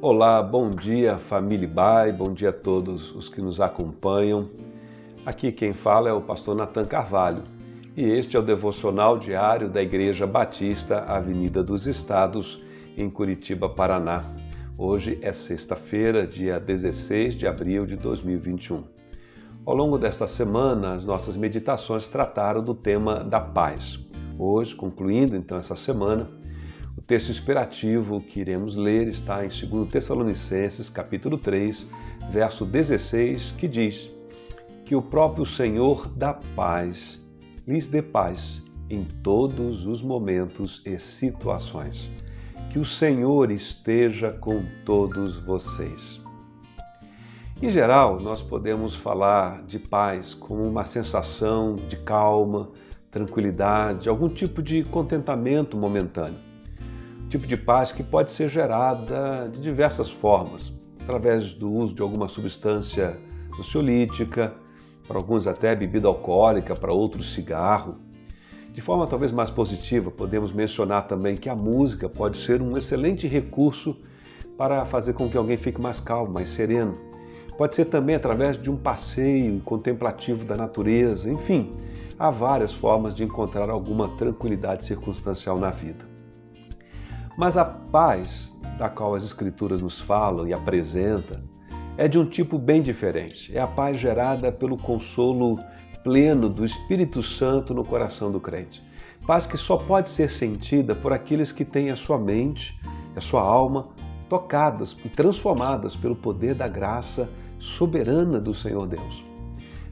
Olá, bom dia família Bai, bom dia a todos os que nos acompanham. Aqui quem fala é o pastor Natan Carvalho e este é o devocional diário da Igreja Batista Avenida dos Estados, em Curitiba, Paraná. Hoje é sexta-feira, dia 16 de abril de 2021. Ao longo desta semana, as nossas meditações trataram do tema da paz. Hoje, concluindo então essa semana, texto inspirativo que iremos ler está em 2 Tessalonicenses, capítulo 3, verso 16, que diz: Que o próprio Senhor da paz lhes dê paz em todos os momentos e situações. Que o Senhor esteja com todos vocês. Em geral, nós podemos falar de paz como uma sensação de calma, tranquilidade, algum tipo de contentamento momentâneo tipo de paz que pode ser gerada de diversas formas, através do uso de alguma substância ansiolítica, para alguns até bebida alcoólica, para outros cigarro. De forma talvez mais positiva, podemos mencionar também que a música pode ser um excelente recurso para fazer com que alguém fique mais calmo, mais sereno. Pode ser também através de um passeio contemplativo da natureza, enfim, há várias formas de encontrar alguma tranquilidade circunstancial na vida. Mas a paz da qual as Escrituras nos falam e apresentam é de um tipo bem diferente. É a paz gerada pelo consolo pleno do Espírito Santo no coração do crente. Paz que só pode ser sentida por aqueles que têm a sua mente, a sua alma tocadas e transformadas pelo poder da graça soberana do Senhor Deus.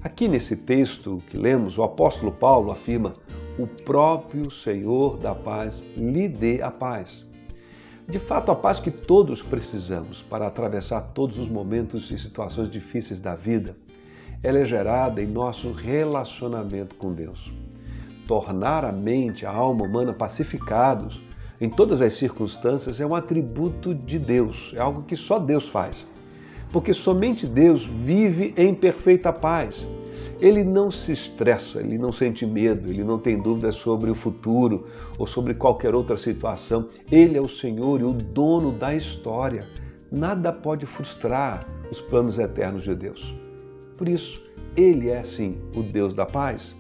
Aqui nesse texto que lemos, o apóstolo Paulo afirma: o próprio Senhor da paz lhe dê a paz. De fato, a paz que todos precisamos para atravessar todos os momentos e situações difíceis da vida, ela é gerada em nosso relacionamento com Deus. Tornar a mente, a alma humana pacificados em todas as circunstâncias é um atributo de Deus, é algo que só Deus faz. Porque somente Deus vive em perfeita paz ele não se estressa, ele não sente medo, ele não tem dúvidas sobre o futuro ou sobre qualquer outra situação. Ele é o Senhor e o dono da história. Nada pode frustrar os planos eternos de Deus. Por isso, ele é sim o Deus da paz.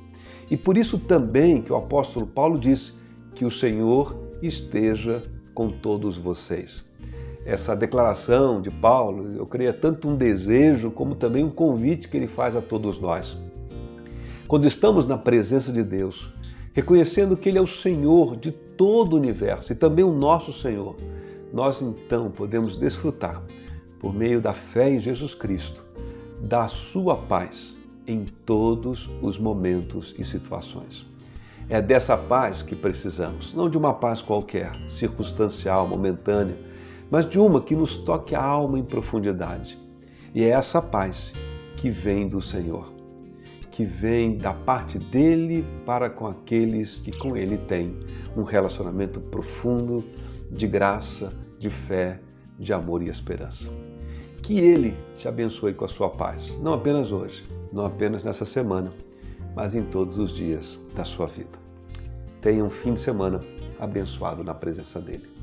E por isso também que o apóstolo Paulo disse que o Senhor esteja com todos vocês. Essa declaração de Paulo, eu creio, é tanto um desejo como também um convite que ele faz a todos nós. Quando estamos na presença de Deus, reconhecendo que Ele é o Senhor de todo o universo e também o nosso Senhor, nós então podemos desfrutar, por meio da fé em Jesus Cristo, da Sua paz em todos os momentos e situações. É dessa paz que precisamos, não de uma paz qualquer, circunstancial, momentânea, mas de uma que nos toque a alma em profundidade. E é essa paz que vem do Senhor que vem da parte dele para com aqueles que com ele têm um relacionamento profundo de graça, de fé, de amor e esperança. Que ele te abençoe com a sua paz, não apenas hoje, não apenas nessa semana, mas em todos os dias da sua vida. Tenha um fim de semana abençoado na presença dele.